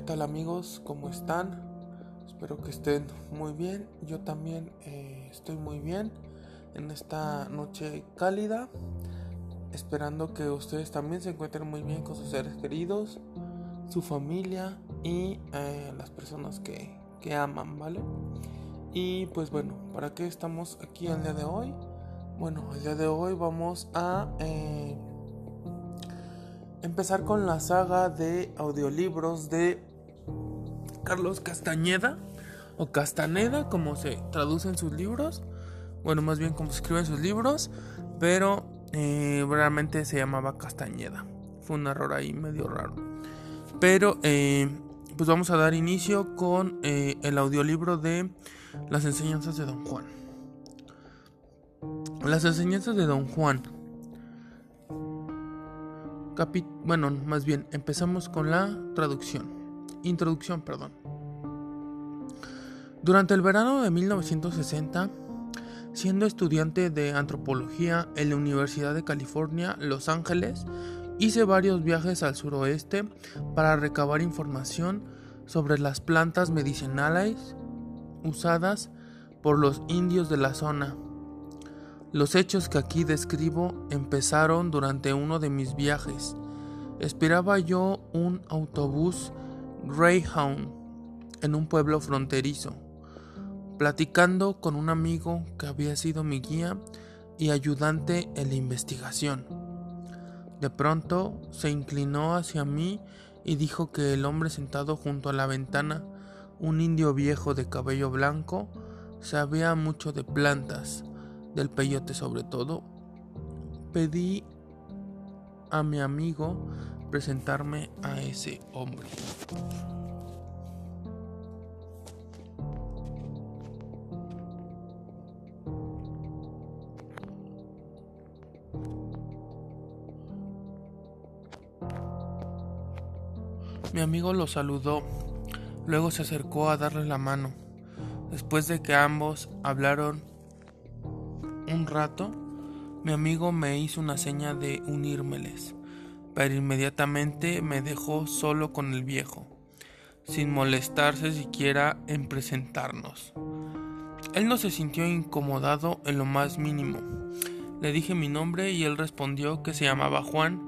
¿qué tal amigos? ¿Cómo están? Espero que estén muy bien. Yo también eh, estoy muy bien en esta noche cálida. Esperando que ustedes también se encuentren muy bien con sus seres queridos, su familia y eh, las personas que, que aman, ¿vale? Y pues bueno, ¿para qué estamos aquí el día de hoy? Bueno, el día de hoy vamos a... Eh, empezar con la saga de audiolibros de Carlos Castañeda o Castaneda, como se traducen sus libros. Bueno, más bien como se escriben sus libros, pero eh, realmente se llamaba Castañeda. Fue un error ahí medio raro. Pero eh, pues vamos a dar inicio con eh, el audiolibro de Las enseñanzas de Don Juan. Las enseñanzas de Don Juan bueno, más bien, empezamos con la traducción. Introducción, perdón. Durante el verano de 1960, siendo estudiante de antropología en la Universidad de California, Los Ángeles, hice varios viajes al suroeste para recabar información sobre las plantas medicinales usadas por los indios de la zona los hechos que aquí describo empezaron durante uno de mis viajes. Esperaba yo un autobús Greyhound en un pueblo fronterizo, platicando con un amigo que había sido mi guía y ayudante en la investigación. De pronto se inclinó hacia mí y dijo que el hombre sentado junto a la ventana, un indio viejo de cabello blanco, sabía mucho de plantas del peyote sobre todo, pedí a mi amigo presentarme a ese hombre. Mi amigo lo saludó, luego se acercó a darle la mano. Después de que ambos hablaron un rato, mi amigo me hizo una seña de unírmeles, pero inmediatamente me dejó solo con el viejo, sin molestarse siquiera en presentarnos. Él no se sintió incomodado en lo más mínimo. Le dije mi nombre y él respondió que se llamaba Juan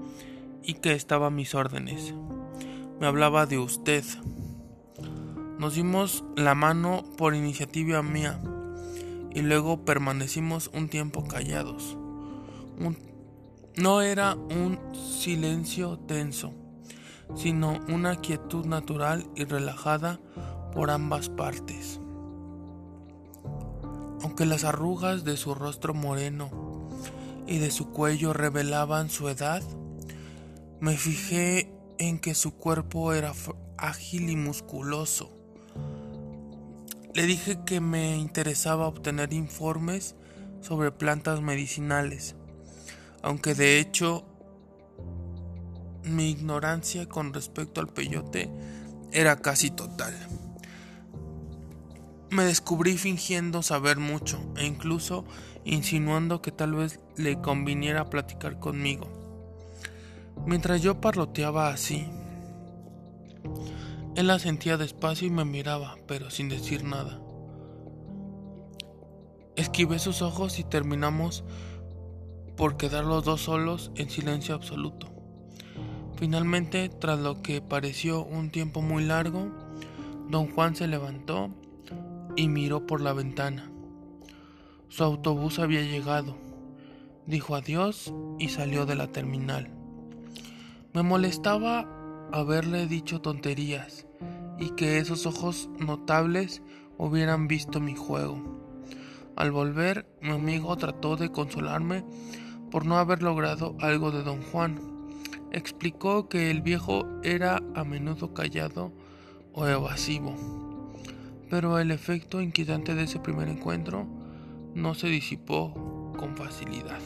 y que estaba a mis órdenes. Me hablaba de usted. Nos dimos la mano por iniciativa mía y luego permanecimos un tiempo callados. No era un silencio tenso, sino una quietud natural y relajada por ambas partes. Aunque las arrugas de su rostro moreno y de su cuello revelaban su edad, me fijé en que su cuerpo era ágil y musculoso le dije que me interesaba obtener informes sobre plantas medicinales, aunque de hecho mi ignorancia con respecto al peyote era casi total. Me descubrí fingiendo saber mucho e incluso insinuando que tal vez le conviniera platicar conmigo. Mientras yo parloteaba así, él la sentía despacio y me miraba, pero sin decir nada. Esquivé sus ojos y terminamos por quedar los dos solos en silencio absoluto. Finalmente, tras lo que pareció un tiempo muy largo, don Juan se levantó y miró por la ventana. Su autobús había llegado, dijo adiós y salió de la terminal. Me molestaba haberle dicho tonterías y que esos ojos notables hubieran visto mi juego. Al volver, mi amigo trató de consolarme por no haber logrado algo de don Juan. Explicó que el viejo era a menudo callado o evasivo, pero el efecto inquietante de ese primer encuentro no se disipó con facilidad.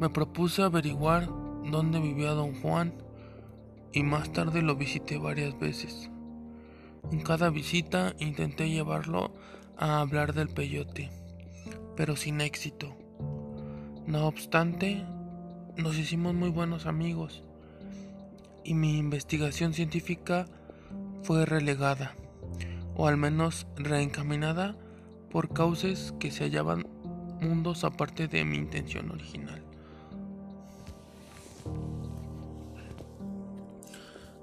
Me propuse averiguar dónde vivía don Juan y más tarde lo visité varias veces. En cada visita intenté llevarlo a hablar del peyote, pero sin éxito. No obstante, nos hicimos muy buenos amigos y mi investigación científica fue relegada, o al menos reencaminada por causas que se hallaban mundos aparte de mi intención original.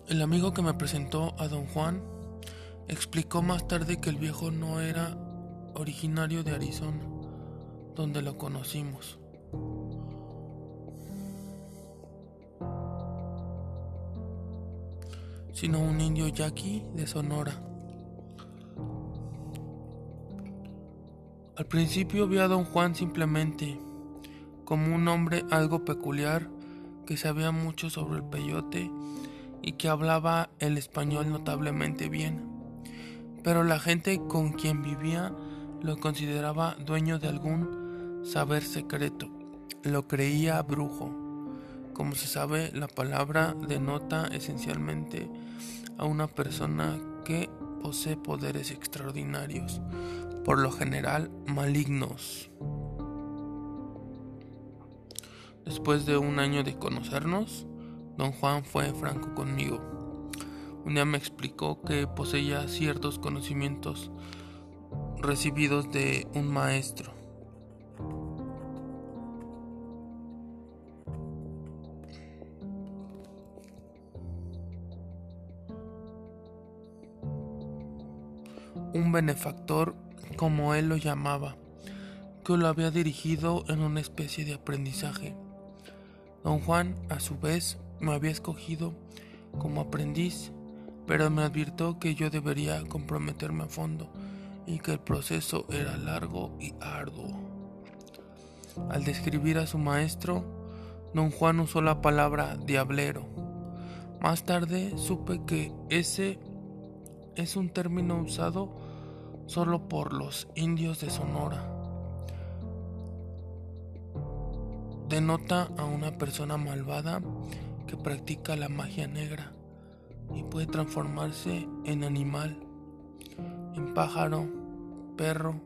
El amigo que me presentó a don Juan explicó más tarde que el viejo no era originario de Arizona, donde lo conocimos. sino un indio yaqui de Sonora. Al principio vi a don Juan simplemente como un hombre algo peculiar que sabía mucho sobre el peyote y que hablaba el español notablemente bien. Pero la gente con quien vivía lo consideraba dueño de algún saber secreto. Lo creía brujo. Como se sabe, la palabra denota esencialmente a una persona que posee poderes extraordinarios, por lo general malignos. Después de un año de conocernos, don Juan fue franco conmigo. Un día me explicó que poseía ciertos conocimientos recibidos de un maestro un benefactor, como él lo llamaba, que lo había dirigido en una especie de aprendizaje. Don Juan, a su vez, me había escogido como aprendiz, pero me advirtió que yo debería comprometerme a fondo y que el proceso era largo y arduo. Al describir a su maestro, don Juan usó la palabra diablero. Más tarde supe que ese es un término usado solo por los indios de Sonora. Denota a una persona malvada que practica la magia negra y puede transformarse en animal, en pájaro, perro,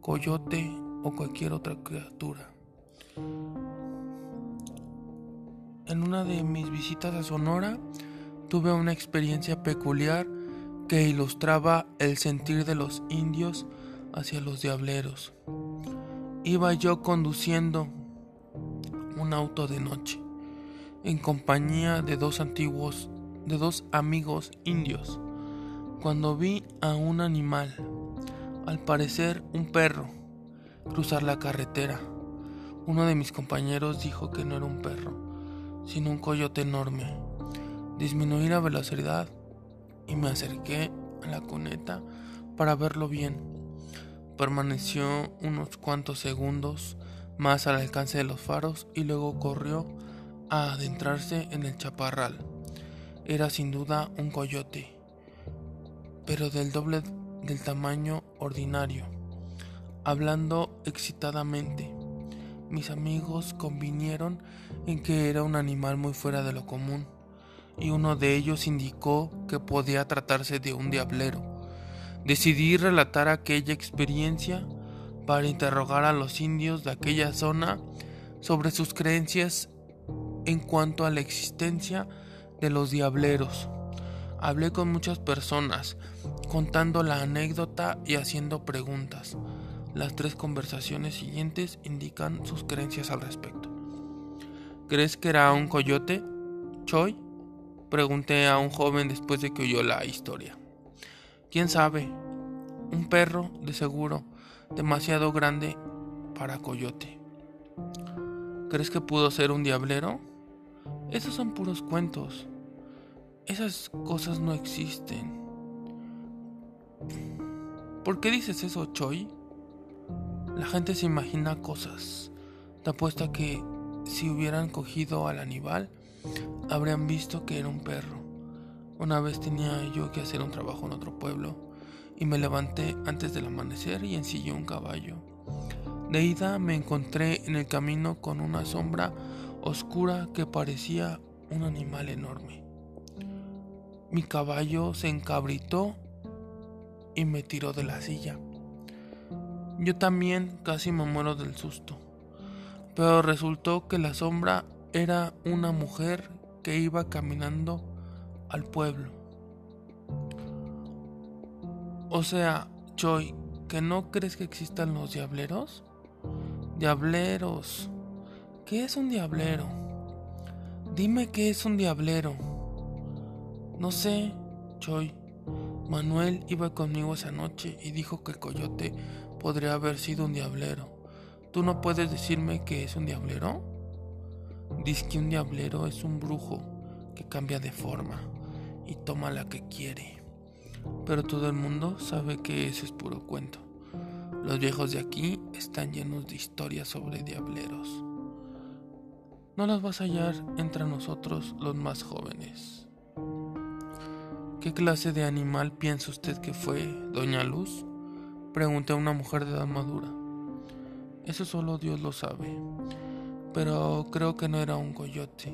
coyote o cualquier otra criatura. En una de mis visitas a Sonora tuve una experiencia peculiar que ilustraba el sentir de los indios hacia los diableros. Iba yo conduciendo un auto de noche, en compañía de dos antiguos, de dos amigos indios, cuando vi a un animal, al parecer un perro, cruzar la carretera. Uno de mis compañeros dijo que no era un perro, sino un coyote enorme. Disminuir la velocidad y me acerqué a la cuneta para verlo bien. Permaneció unos cuantos segundos más al alcance de los faros y luego corrió a adentrarse en el chaparral. Era sin duda un coyote, pero del doble del tamaño ordinario. Hablando excitadamente, mis amigos convinieron en que era un animal muy fuera de lo común y uno de ellos indicó que podía tratarse de un diablero. Decidí relatar aquella experiencia para interrogar a los indios de aquella zona sobre sus creencias en cuanto a la existencia de los diableros. Hablé con muchas personas, contando la anécdota y haciendo preguntas. Las tres conversaciones siguientes indican sus creencias al respecto. ¿Crees que era un coyote? Choi Pregunté a un joven después de que oyó la historia. ¿Quién sabe? Un perro, de seguro, demasiado grande para coyote. ¿Crees que pudo ser un diablero? Esos son puros cuentos. Esas cosas no existen. ¿Por qué dices eso, Choi? La gente se imagina cosas. Te apuesta que si hubieran cogido al animal, habrían visto que era un perro. Una vez tenía yo que hacer un trabajo en otro pueblo y me levanté antes del amanecer y ensillé un caballo. De ida me encontré en el camino con una sombra oscura que parecía un animal enorme. Mi caballo se encabritó y me tiró de la silla. Yo también casi me muero del susto, pero resultó que la sombra era una mujer que iba caminando al pueblo. O sea, Choi, ¿que no crees que existan los diableros? Diableros. ¿Qué es un diablero? Dime qué es un diablero. No sé, Choi. Manuel iba conmigo esa noche y dijo que el coyote podría haber sido un diablero. ¿Tú no puedes decirme qué es un diablero? Dice que un diablero es un brujo que cambia de forma y toma la que quiere. Pero todo el mundo sabe que ese es puro cuento. Los viejos de aquí están llenos de historias sobre diableros. No las vas a hallar entre nosotros los más jóvenes. ¿Qué clase de animal piensa usted que fue, doña Luz? Pregunté a una mujer de edad madura. Eso solo Dios lo sabe, pero creo que no era un coyote.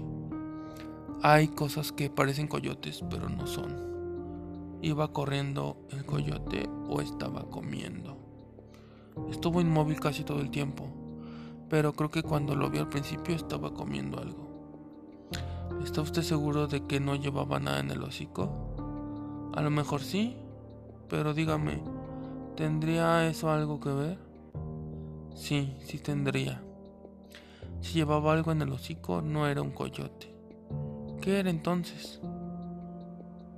Hay cosas que parecen coyotes, pero no son. ¿Iba corriendo el coyote o estaba comiendo? Estuvo inmóvil casi todo el tiempo, pero creo que cuando lo vi al principio estaba comiendo algo. ¿Está usted seguro de que no llevaba nada en el hocico? A lo mejor sí, pero dígame, ¿tendría eso algo que ver? Sí, sí tendría. Si llevaba algo en el hocico, no era un coyote. ¿Qué era entonces?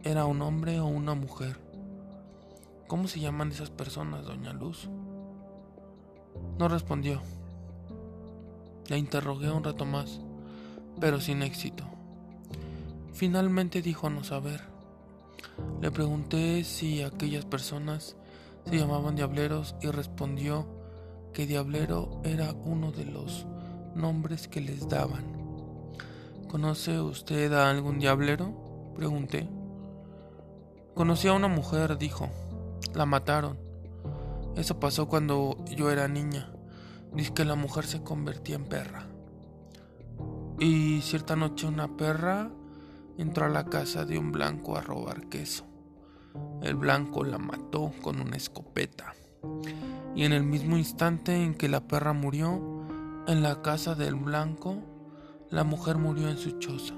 ¿Era un hombre o una mujer? ¿Cómo se llaman esas personas, doña Luz? No respondió. La interrogué un rato más, pero sin éxito. Finalmente dijo no saber. Le pregunté si aquellas personas se llamaban diableros y respondió que diablero era uno de los nombres que les daban. ¿Conoce usted a algún diablero? Pregunté. Conocí a una mujer, dijo. La mataron. Eso pasó cuando yo era niña. Dice que la mujer se convertía en perra. Y cierta noche una perra entró a la casa de un blanco a robar queso. El blanco la mató con una escopeta. Y en el mismo instante en que la perra murió, en la casa del blanco la mujer murió en su choza.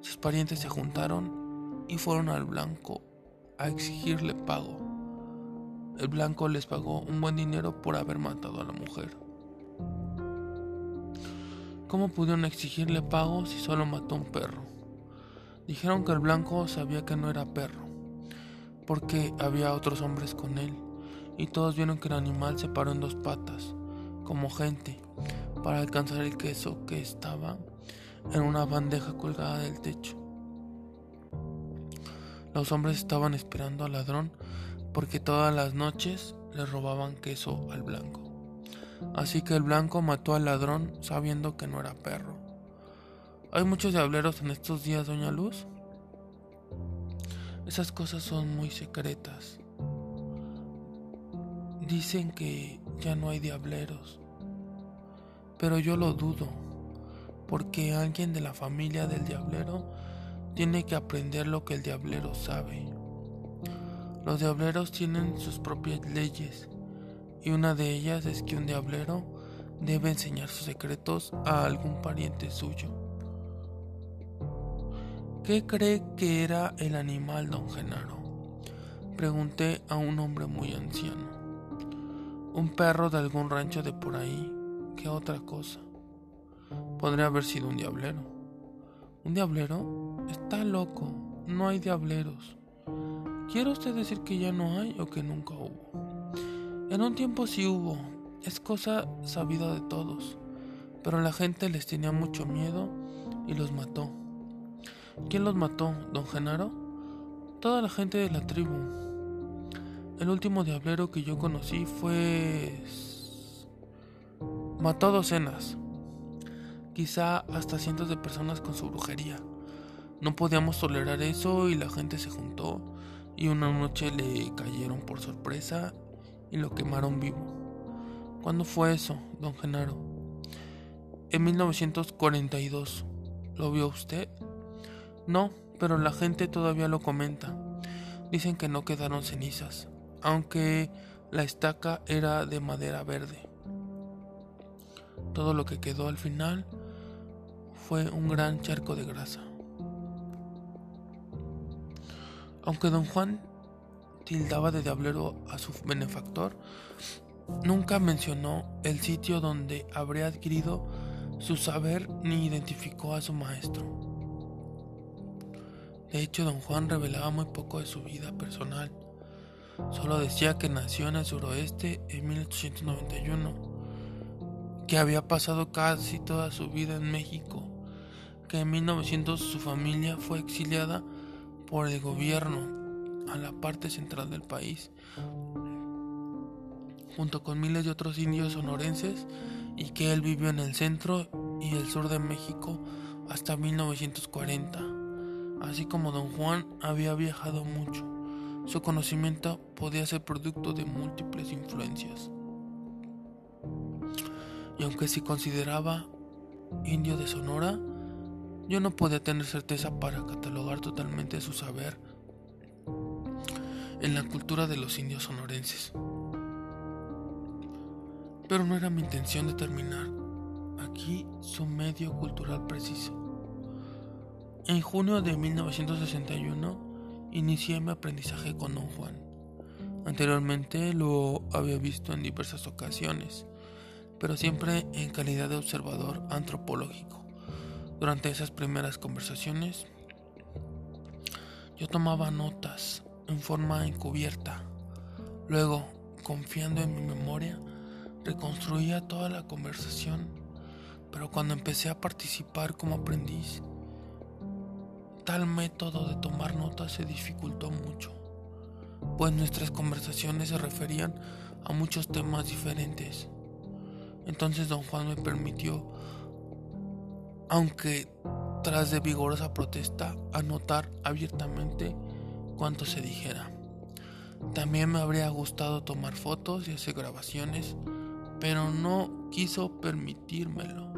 Sus parientes se juntaron y fueron al blanco a exigirle pago. El blanco les pagó un buen dinero por haber matado a la mujer. ¿Cómo pudieron exigirle pago si solo mató un perro? Dijeron que el blanco sabía que no era perro, porque había otros hombres con él, y todos vieron que el animal se paró en dos patas, como gente, para alcanzar el queso que estaba en una bandeja colgada del techo. Los hombres estaban esperando al ladrón porque todas las noches le robaban queso al blanco. Así que el blanco mató al ladrón sabiendo que no era perro. ¿Hay muchos diableros en estos días, doña Luz? Esas cosas son muy secretas. Dicen que ya no hay diableros pero yo lo dudo, porque alguien de la familia del diablero tiene que aprender lo que el diablero sabe. Los diableros tienen sus propias leyes, y una de ellas es que un diablero debe enseñar sus secretos a algún pariente suyo. ¿Qué cree que era el animal, don Genaro? Pregunté a un hombre muy anciano. Un perro de algún rancho de por ahí, ¿Qué otra cosa? Podría haber sido un diablero. ¿Un diablero? Está loco. No hay diableros. ¿Quiere usted decir que ya no hay o que nunca hubo? En un tiempo sí hubo. Es cosa sabida de todos. Pero la gente les tenía mucho miedo y los mató. ¿Quién los mató, don Genaro? Toda la gente de la tribu. El último diablero que yo conocí fue Mató docenas, quizá hasta cientos de personas con su brujería. No podíamos tolerar eso y la gente se juntó y una noche le cayeron por sorpresa y lo quemaron vivo. ¿Cuándo fue eso, don Genaro? En 1942. ¿Lo vio usted? No, pero la gente todavía lo comenta. Dicen que no quedaron cenizas, aunque la estaca era de madera verde. Todo lo que quedó al final fue un gran charco de grasa. Aunque don Juan tildaba de diablero a su benefactor, nunca mencionó el sitio donde habría adquirido su saber ni identificó a su maestro. De hecho, don Juan revelaba muy poco de su vida personal. Solo decía que nació en el suroeste en 1891, que había pasado casi toda su vida en México, que en 1900 su familia fue exiliada por el gobierno a la parte central del país, junto con miles de otros indios sonorenses, y que él vivió en el centro y el sur de México hasta 1940. Así como don Juan había viajado mucho, su conocimiento podía ser producto de múltiples influencias. Y aunque se consideraba indio de Sonora, yo no podía tener certeza para catalogar totalmente su saber en la cultura de los indios sonorenses. Pero no era mi intención determinar aquí su medio cultural preciso. En junio de 1961 inicié mi aprendizaje con Don Juan. Anteriormente lo había visto en diversas ocasiones, pero siempre en calidad de observador antropológico. Durante esas primeras conversaciones yo tomaba notas en forma encubierta. Luego, confiando en mi memoria, reconstruía toda la conversación, pero cuando empecé a participar como aprendiz, tal método de tomar notas se dificultó mucho, pues nuestras conversaciones se referían a muchos temas diferentes. Entonces don Juan me permitió, aunque tras de vigorosa protesta, anotar abiertamente cuanto se dijera. También me habría gustado tomar fotos y hacer grabaciones, pero no quiso permitírmelo.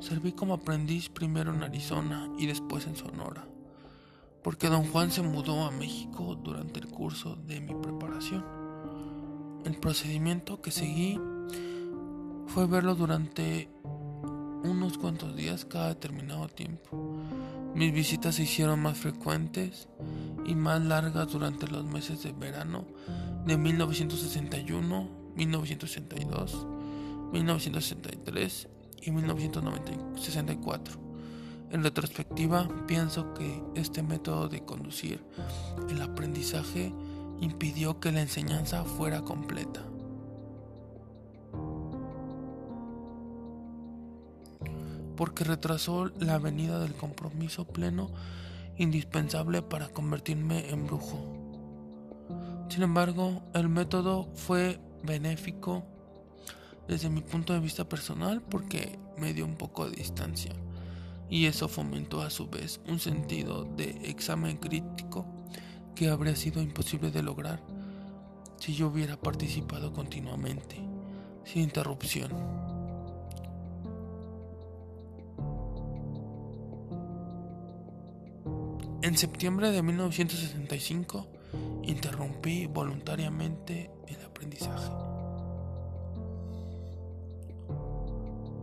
Serví como aprendiz primero en Arizona y después en Sonora, porque don Juan se mudó a México durante el curso de mi preparación. El procedimiento que seguí fue verlo durante unos cuantos días cada determinado tiempo. Mis visitas se hicieron más frecuentes y más largas durante los meses de verano de 1961, 1962, 1963 y 1964. En retrospectiva, pienso que este método de conducir el aprendizaje impidió que la enseñanza fuera completa. Porque retrasó la venida del compromiso pleno indispensable para convertirme en brujo. Sin embargo, el método fue benéfico desde mi punto de vista personal porque me dio un poco de distancia y eso fomentó a su vez un sentido de examen crítico que habría sido imposible de lograr si yo hubiera participado continuamente, sin interrupción. En septiembre de 1965 interrumpí voluntariamente el aprendizaje.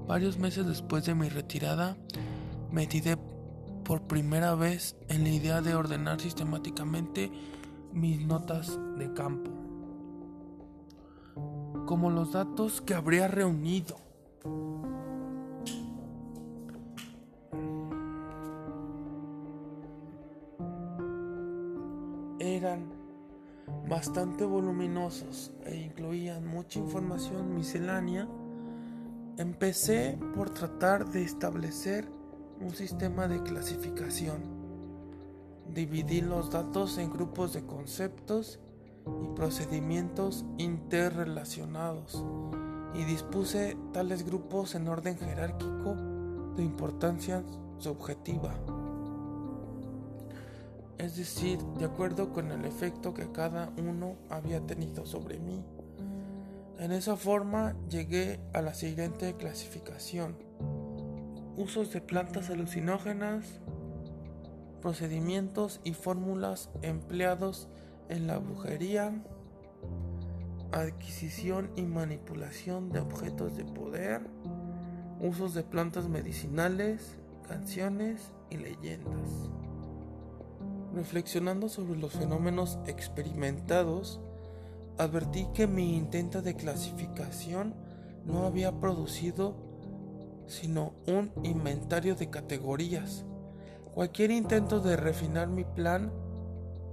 Varios meses después de mi retirada, me tiré por primera vez en la idea de ordenar sistemáticamente mis notas de campo, como los datos que habría reunido bastante voluminosos e incluían mucha información miscelánea, empecé por tratar de establecer un sistema de clasificación. Dividí los datos en grupos de conceptos y procedimientos interrelacionados y dispuse tales grupos en orden jerárquico de importancia subjetiva es decir, de acuerdo con el efecto que cada uno había tenido sobre mí. En esa forma llegué a la siguiente clasificación. Usos de plantas alucinógenas, procedimientos y fórmulas empleados en la brujería, adquisición y manipulación de objetos de poder, usos de plantas medicinales, canciones y leyendas. Reflexionando sobre los fenómenos experimentados, advertí que mi intento de clasificación no había producido sino un inventario de categorías. Cualquier intento de refinar mi plan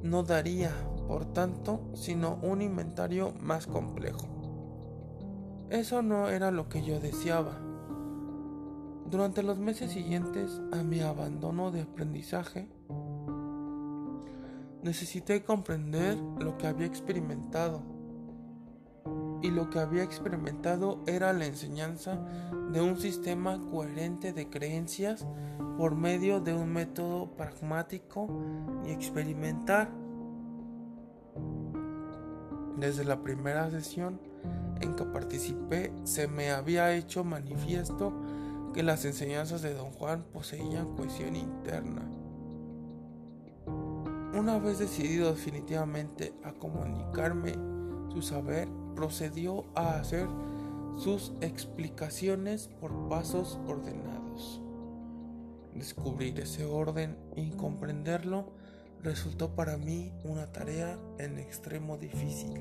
no daría, por tanto, sino un inventario más complejo. Eso no era lo que yo deseaba. Durante los meses siguientes a mi abandono de aprendizaje, necesité comprender lo que había experimentado. Y lo que había experimentado era la enseñanza de un sistema coherente de creencias por medio de un método pragmático y experimentar. Desde la primera sesión en que participé se me había hecho manifiesto que las enseñanzas de don Juan poseían cohesión interna. Una vez decidido definitivamente a comunicarme su saber, procedió a hacer sus explicaciones por pasos ordenados. Descubrir ese orden y comprenderlo resultó para mí una tarea en extremo difícil.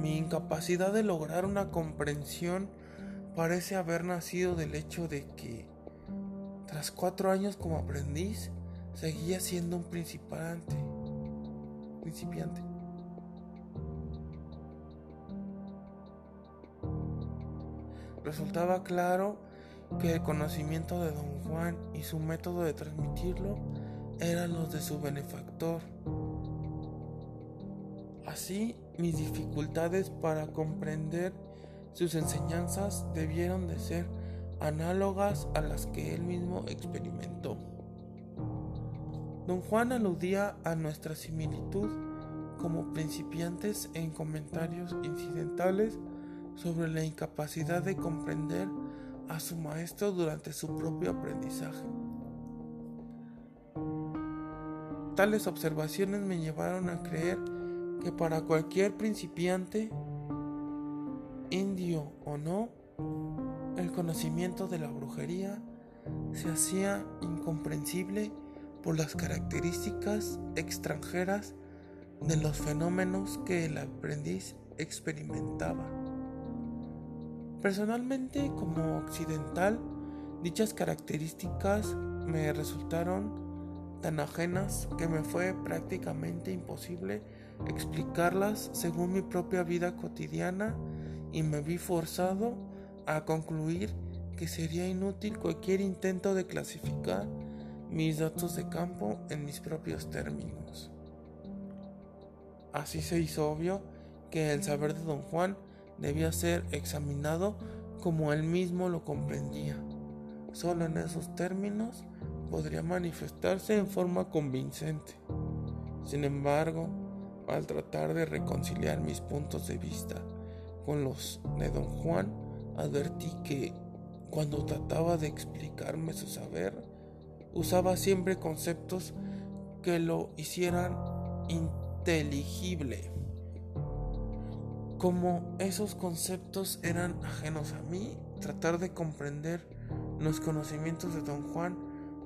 Mi incapacidad de lograr una comprensión parece haber nacido del hecho de que, tras cuatro años como aprendiz, seguía siendo un principiante. principiante. Resultaba claro que el conocimiento de don Juan y su método de transmitirlo eran los de su benefactor. Así, mis dificultades para comprender sus enseñanzas debieron de ser análogas a las que él mismo experimentó. Don Juan aludía a nuestra similitud como principiantes en comentarios incidentales sobre la incapacidad de comprender a su maestro durante su propio aprendizaje. Tales observaciones me llevaron a creer que para cualquier principiante indio o no, el conocimiento de la brujería se hacía incomprensible por las características extranjeras de los fenómenos que el aprendiz experimentaba. Personalmente, como occidental, dichas características me resultaron tan ajenas que me fue prácticamente imposible explicarlas según mi propia vida cotidiana y me vi forzado a concluir que sería inútil cualquier intento de clasificar mis datos de campo en mis propios términos. Así se hizo obvio que el saber de don Juan debía ser examinado como él mismo lo comprendía. Solo en esos términos podría manifestarse en forma convincente. Sin embargo, al tratar de reconciliar mis puntos de vista con los de don Juan, advertí que cuando trataba de explicarme su saber, usaba siempre conceptos que lo hicieran inteligible. Como esos conceptos eran ajenos a mí, tratar de comprender los conocimientos de don Juan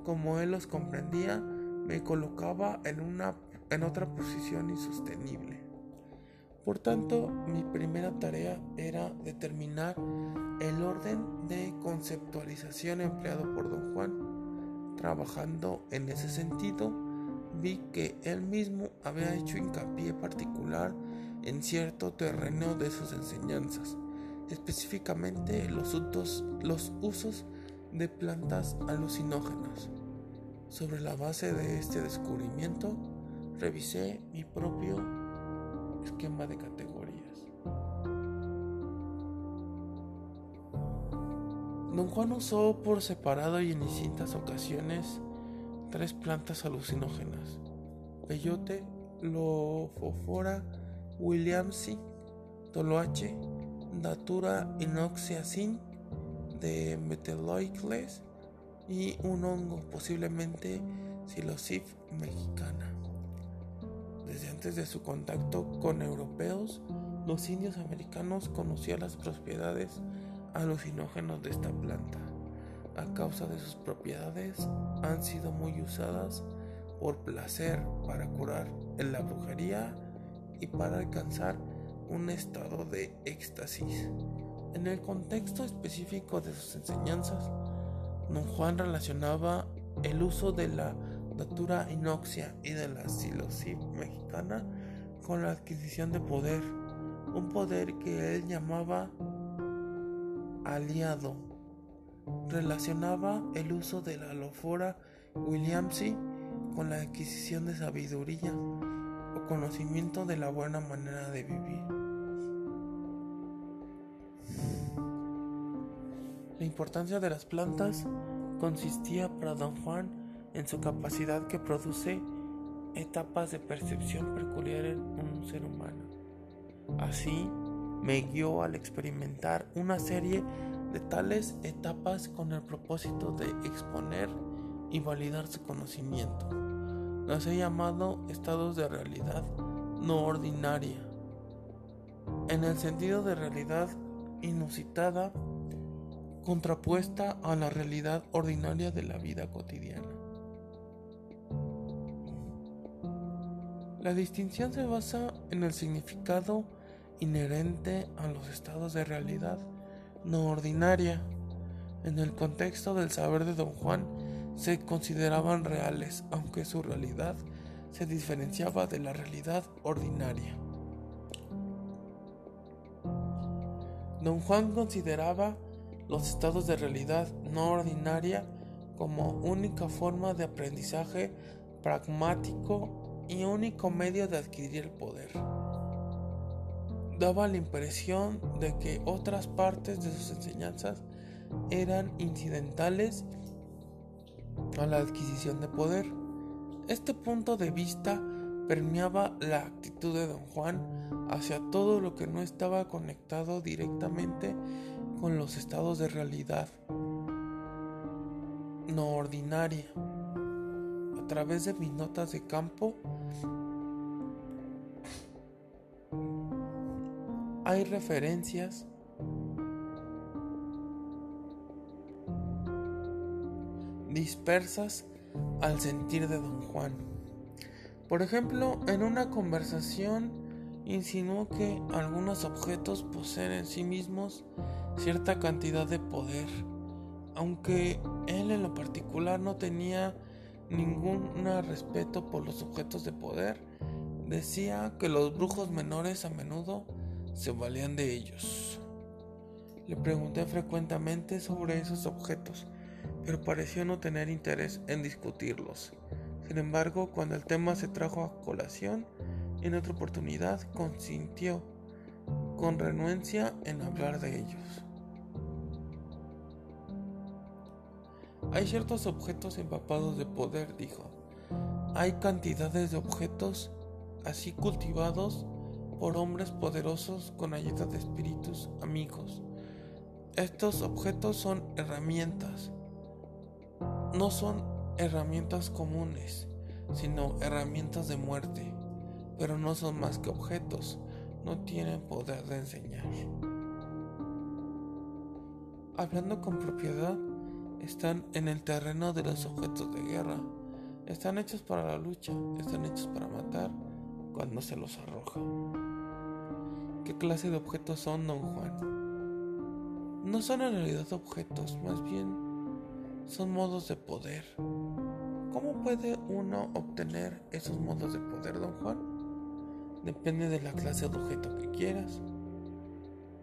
como él los comprendía me colocaba en, una, en otra posición insostenible. Por tanto, mi primera tarea era determinar el orden de conceptualización empleado por don Juan. Trabajando en ese sentido, vi que él mismo había hecho hincapié particular en cierto terreno de sus enseñanzas, específicamente los usos, los usos de plantas alucinógenas. Sobre la base de este descubrimiento, revisé mi propio esquema de categorías. Don Juan usó por separado y en distintas ocasiones tres plantas alucinógenas: peyote, lofofora williamsi, toloache, datura inoxiacin de Meteloicles y un hongo, posiblemente Psilocif mexicana. Desde antes de su contacto con europeos, los indios americanos conocían las propiedades alucinógenos de esta planta. A causa de sus propiedades han sido muy usadas por placer para curar en la brujería y para alcanzar un estado de éxtasis. En el contexto específico de sus enseñanzas, don Juan relacionaba el uso de la datura inoxia y de la psilocib mexicana con la adquisición de poder, un poder que él llamaba aliado. Relacionaba el uso de la alofora williamsi con la adquisición de sabiduría o conocimiento de la buena manera de vivir. La importancia de las plantas consistía para don Juan en su capacidad que produce etapas de percepción peculiar en un ser humano. Así, me guió al experimentar una serie de tales etapas con el propósito de exponer y validar su conocimiento. Los he llamado estados de realidad no ordinaria, en el sentido de realidad inusitada contrapuesta a la realidad ordinaria de la vida cotidiana. La distinción se basa en el significado inherente a los estados de realidad no ordinaria. En el contexto del saber de don Juan se consideraban reales, aunque su realidad se diferenciaba de la realidad ordinaria. Don Juan consideraba los estados de realidad no ordinaria como única forma de aprendizaje pragmático y único medio de adquirir el poder. Daba la impresión de que otras partes de sus enseñanzas eran incidentales a la adquisición de poder. Este punto de vista permeaba la actitud de don Juan hacia todo lo que no estaba conectado directamente con los estados de realidad no ordinaria. A través de mis notas de campo hay referencias dispersas al sentir de don Juan. Por ejemplo, en una conversación insinuó que algunos objetos poseen en sí mismos cierta cantidad de poder, aunque él en lo particular no tenía ningún respeto por los objetos de poder, decía que los brujos menores a menudo se valían de ellos. Le pregunté frecuentemente sobre esos objetos, pero pareció no tener interés en discutirlos. Sin embargo, cuando el tema se trajo a colación, en otra oportunidad consintió con renuencia en hablar de ellos. Hay ciertos objetos empapados de poder, dijo. Hay cantidades de objetos así cultivados por hombres poderosos con ayuda de espíritus amigos. Estos objetos son herramientas. No son herramientas comunes, sino herramientas de muerte, pero no son más que objetos no tienen poder de enseñar. Hablando con propiedad, están en el terreno de los objetos de guerra. Están hechos para la lucha, están hechos para matar cuando se los arroja. ¿Qué clase de objetos son, don Juan? No son en realidad objetos, más bien son modos de poder. ¿Cómo puede uno obtener esos modos de poder, don Juan? Depende de la clase de objeto que quieras.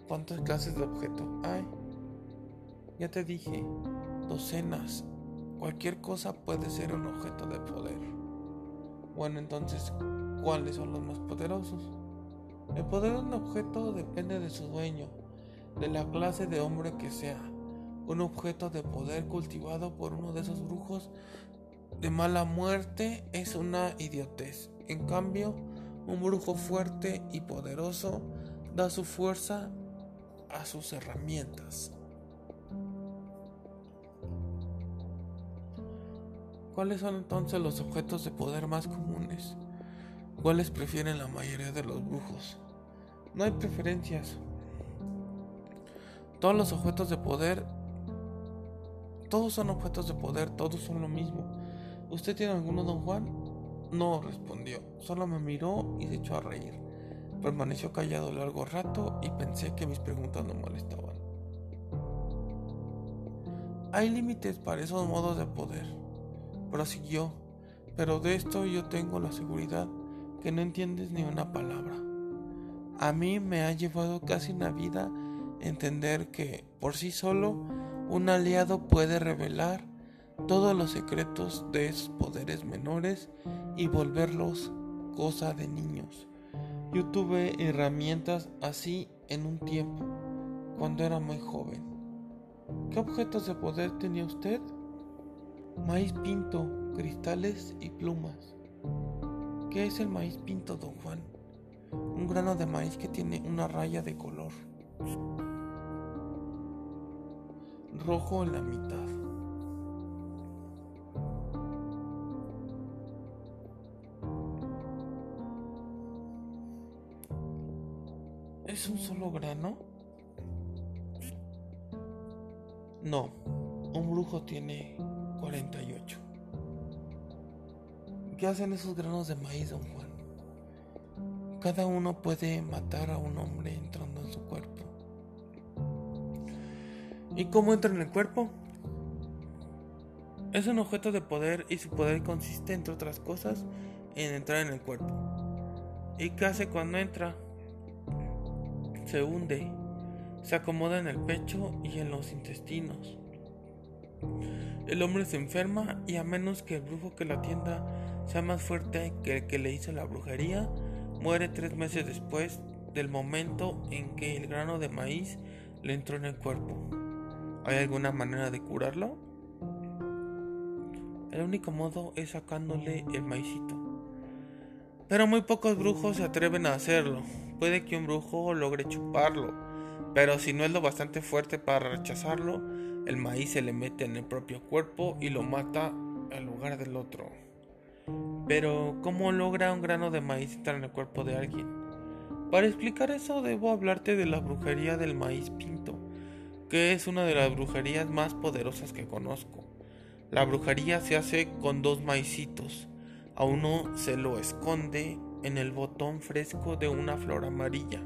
¿Cuántas clases de objeto hay? Ya te dije, docenas. Cualquier cosa puede ser un objeto de poder. Bueno, entonces, ¿cuáles son los más poderosos? El poder de un objeto depende de su dueño, de la clase de hombre que sea. Un objeto de poder cultivado por uno de esos brujos de mala muerte es una idiotez. En cambio, un brujo fuerte y poderoso da su fuerza a sus herramientas. ¿Cuáles son entonces los objetos de poder más comunes? ¿Cuáles prefieren la mayoría de los brujos? No hay preferencias. Todos los objetos de poder, todos son objetos de poder, todos son lo mismo. ¿Usted tiene alguno, don Juan? No respondió, solo me miró y se echó a reír. Permaneció callado largo rato y pensé que mis preguntas no molestaban. Hay límites para esos modos de poder, prosiguió, pero de esto yo tengo la seguridad que no entiendes ni una palabra. A mí me ha llevado casi una vida entender que por sí solo un aliado puede revelar todos los secretos de esos poderes menores y volverlos cosa de niños. Yo tuve herramientas así en un tiempo, cuando era muy joven. ¿Qué objetos de poder tenía usted? Maíz pinto, cristales y plumas. ¿Qué es el maíz pinto, don Juan? Un grano de maíz que tiene una raya de color rojo en la mitad. ¿Es un solo grano? No, un brujo tiene 48. ¿Qué hacen esos granos de maíz, don Juan? Cada uno puede matar a un hombre entrando en su cuerpo. ¿Y cómo entra en el cuerpo? Es un objeto de poder y su poder consiste, entre otras cosas, en entrar en el cuerpo. ¿Y qué hace cuando entra? Se hunde, se acomoda en el pecho y en los intestinos. El hombre se enferma y a menos que el brujo que la atienda sea más fuerte que el que le hizo la brujería, muere tres meses después del momento en que el grano de maíz le entró en el cuerpo. ¿Hay alguna manera de curarlo? El único modo es sacándole el maicito. Pero muy pocos brujos se atreven a hacerlo. Puede que un brujo logre chuparlo, pero si no es lo bastante fuerte para rechazarlo, el maíz se le mete en el propio cuerpo y lo mata al lugar del otro. Pero, ¿cómo logra un grano de maíz entrar en el cuerpo de alguien? Para explicar eso debo hablarte de la brujería del maíz pinto, que es una de las brujerías más poderosas que conozco. La brujería se hace con dos maicitos. A uno se lo esconde en el botón fresco de una flor amarilla.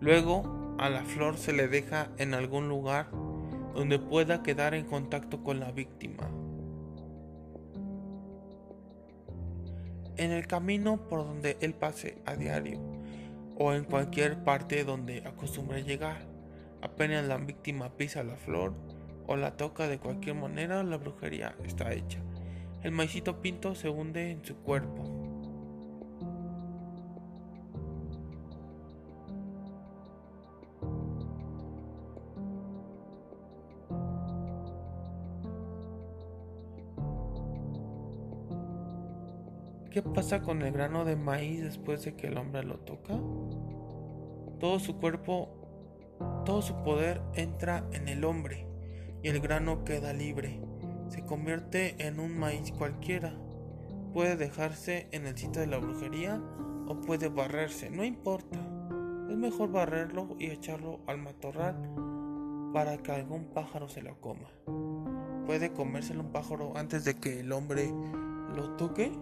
Luego, a la flor se le deja en algún lugar donde pueda quedar en contacto con la víctima. En el camino por donde él pase a diario o en cualquier parte donde acostumbre llegar. Apenas la víctima pisa la flor o la toca de cualquier manera, la brujería está hecha. El maicito pinto se hunde en su cuerpo. ¿Qué pasa con el grano de maíz después de que el hombre lo toca? Todo su cuerpo, todo su poder entra en el hombre y el grano queda libre. Se convierte en un maíz cualquiera. Puede dejarse en el sitio de la brujería o puede barrerse, no importa. Es mejor barrerlo y echarlo al matorral para que algún pájaro se lo coma. ¿Puede comérselo un pájaro antes de que el hombre lo toque?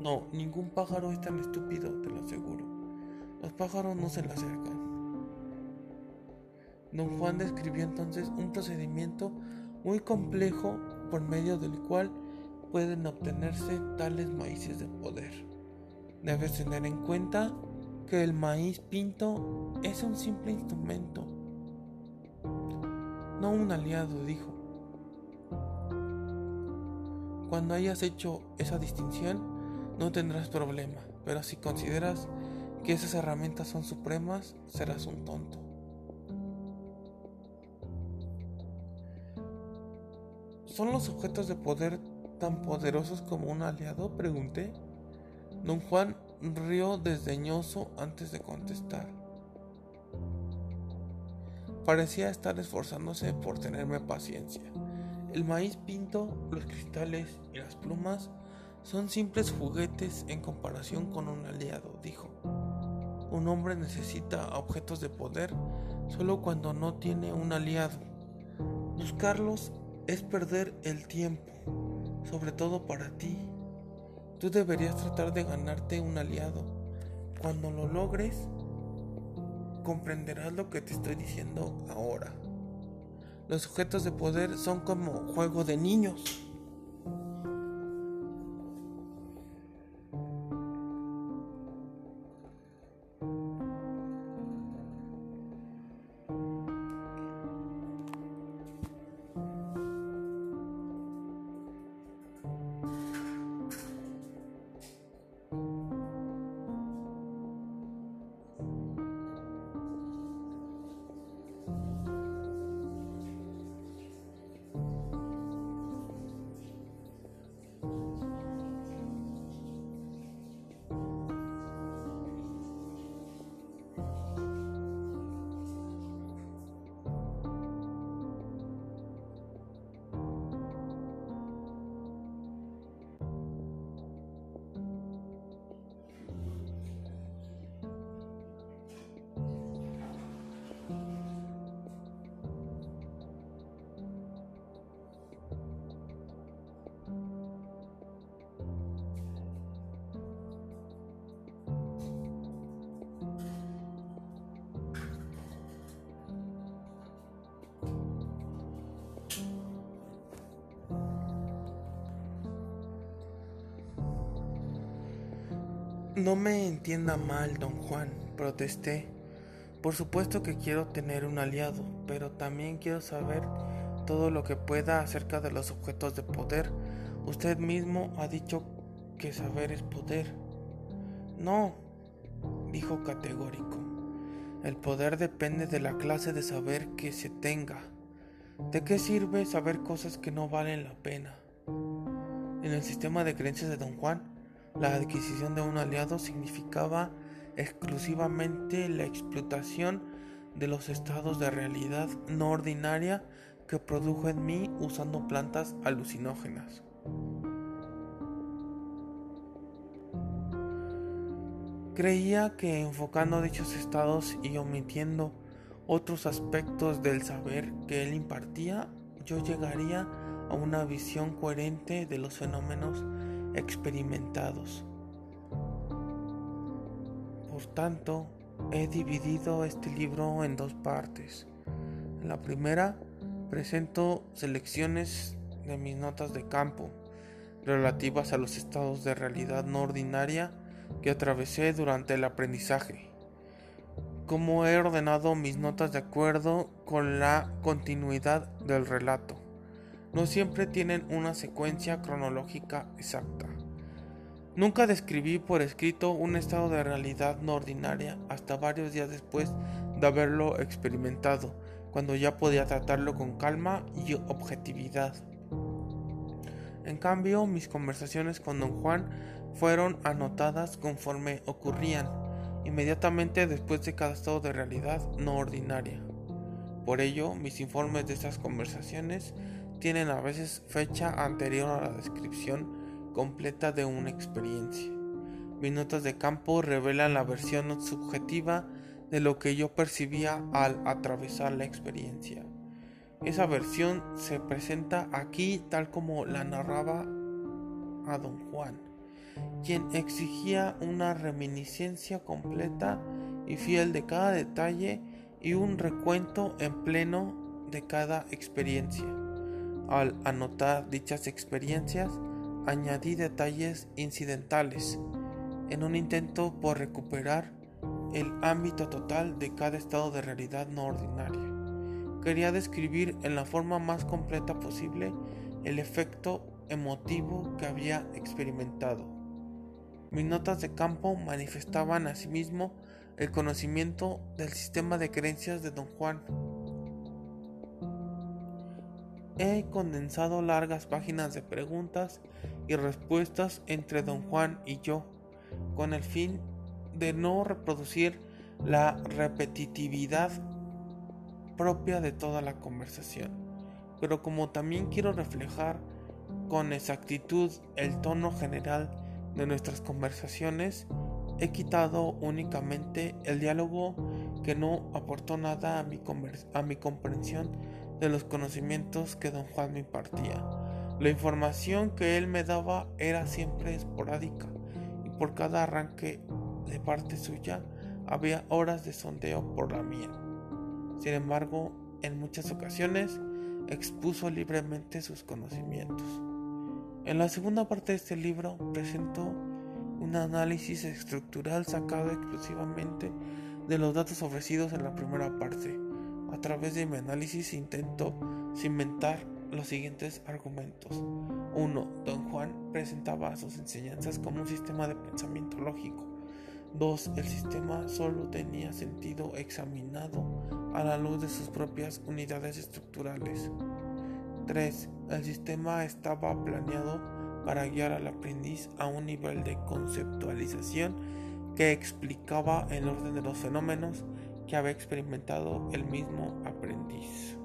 No, ningún pájaro es tan estúpido, te lo aseguro. Los pájaros no se le acercan. Don Juan describió entonces un procedimiento muy complejo por medio del cual pueden obtenerse tales maíces de poder. Debes tener en cuenta que el maíz pinto es un simple instrumento, no un aliado, dijo. Cuando hayas hecho esa distinción, no tendrás problema, pero si consideras que esas herramientas son supremas, serás un tonto. ¿Son los objetos de poder tan poderosos como un aliado? Pregunté. Don Juan rió desdeñoso antes de contestar. Parecía estar esforzándose por tenerme paciencia. El maíz pinto, los cristales y las plumas son simples juguetes en comparación con un aliado, dijo. Un hombre necesita objetos de poder solo cuando no tiene un aliado. Buscarlos es perder el tiempo, sobre todo para ti. Tú deberías tratar de ganarte un aliado. Cuando lo logres, comprenderás lo que te estoy diciendo ahora. Los sujetos de poder son como juego de niños. No me entienda mal, don Juan, protesté. Por supuesto que quiero tener un aliado, pero también quiero saber todo lo que pueda acerca de los objetos de poder. Usted mismo ha dicho que saber es poder. No, dijo categórico. El poder depende de la clase de saber que se tenga. ¿De qué sirve saber cosas que no valen la pena? En el sistema de creencias de don Juan, la adquisición de un aliado significaba exclusivamente la explotación de los estados de realidad no ordinaria que produjo en mí usando plantas alucinógenas. Creía que enfocando dichos estados y omitiendo otros aspectos del saber que él impartía, yo llegaría a una visión coherente de los fenómenos experimentados. Por tanto, he dividido este libro en dos partes. En la primera, presento selecciones de mis notas de campo relativas a los estados de realidad no ordinaria que atravesé durante el aprendizaje. Cómo he ordenado mis notas de acuerdo con la continuidad del relato no siempre tienen una secuencia cronológica exacta. Nunca describí por escrito un estado de realidad no ordinaria hasta varios días después de haberlo experimentado, cuando ya podía tratarlo con calma y objetividad. En cambio, mis conversaciones con don Juan fueron anotadas conforme ocurrían, inmediatamente después de cada estado de realidad no ordinaria. Por ello, mis informes de estas conversaciones tienen a veces fecha anterior a la descripción completa de una experiencia. Mis notas de campo revelan la versión subjetiva de lo que yo percibía al atravesar la experiencia. Esa versión se presenta aquí tal como la narraba a don Juan, quien exigía una reminiscencia completa y fiel de cada detalle y un recuento en pleno de cada experiencia. Al anotar dichas experiencias, añadí detalles incidentales en un intento por recuperar el ámbito total de cada estado de realidad no ordinaria. Quería describir en la forma más completa posible el efecto emotivo que había experimentado. Mis notas de campo manifestaban asimismo el conocimiento del sistema de creencias de don Juan He condensado largas páginas de preguntas y respuestas entre don Juan y yo, con el fin de no reproducir la repetitividad propia de toda la conversación. Pero como también quiero reflejar con exactitud el tono general de nuestras conversaciones, he quitado únicamente el diálogo que no aportó nada a mi, a mi comprensión de los conocimientos que don Juan me impartía. La información que él me daba era siempre esporádica y por cada arranque de parte suya había horas de sondeo por la mía. Sin embargo, en muchas ocasiones expuso libremente sus conocimientos. En la segunda parte de este libro presento un análisis estructural sacado exclusivamente de los datos ofrecidos en la primera parte. A través de mi análisis intento cimentar los siguientes argumentos. 1. Don Juan presentaba sus enseñanzas como un sistema de pensamiento lógico. 2. El sistema solo tenía sentido examinado a la luz de sus propias unidades estructurales. 3. El sistema estaba planeado para guiar al aprendiz a un nivel de conceptualización que explicaba el orden de los fenómenos que había experimentado el mismo aprendiz.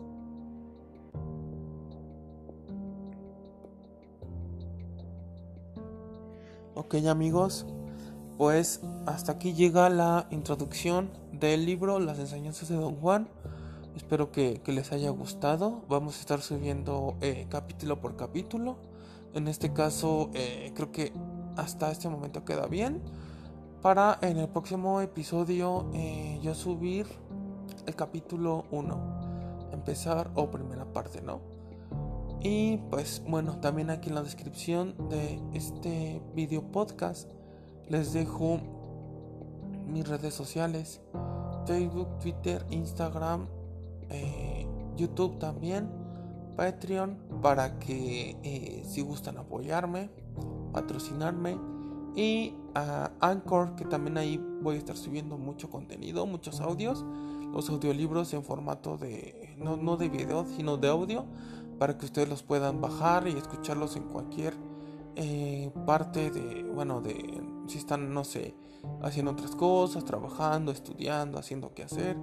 Ok amigos, pues hasta aquí llega la introducción del libro Las enseñanzas de Don Juan. Espero que, les haya gustado. Vamos a estar subiendo eh, capítulo por capítulo. En este caso eh, creo que hasta este momento queda bien. Para en el próximo episodio eh, yo subir el capítulo 1. Empezar o primera parte, ¿no? Y pues bueno, también aquí en la descripción de este video podcast les dejo mis redes sociales. Facebook, Twitter, Instagram, eh, YouTube también, Patreon, para que eh, si gustan apoyarme, patrocinarme. Y a Anchor, que también ahí voy a estar subiendo mucho contenido, muchos audios, los audiolibros en formato de, no, no de video, sino de audio, para que ustedes los puedan bajar y escucharlos en cualquier eh, parte de, bueno, de si están, no sé, haciendo otras cosas, trabajando, estudiando, haciendo qué hacer,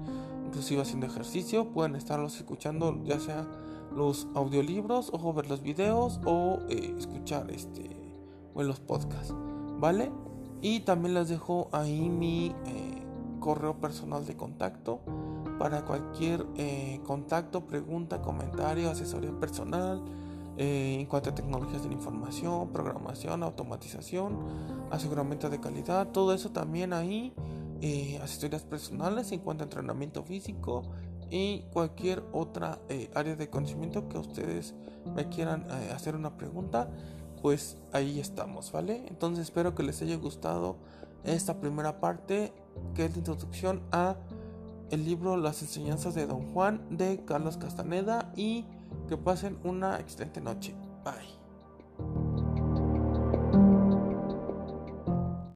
inclusive haciendo ejercicio, pueden estarlos escuchando ya sea los audiolibros o ver los videos o eh, escuchar este o los podcasts, Y también les dejo ahí mi eh, correo personal de contacto para cualquier eh, contacto, pregunta, comentario, asesoría personal en cuanto a tecnologías de la información, programación, automatización, aseguramiento de calidad, todo eso también ahí eh, asesorías personales en cuanto a entrenamiento físico y cualquier otra eh, área de conocimiento que ustedes me quieran eh, hacer una pregunta, pues ahí estamos, ¿vale? Entonces espero que les haya gustado esta primera parte, que es la introducción a el libro Las enseñanzas de Don Juan de Carlos Castaneda y que pasen una excelente noche. Bye.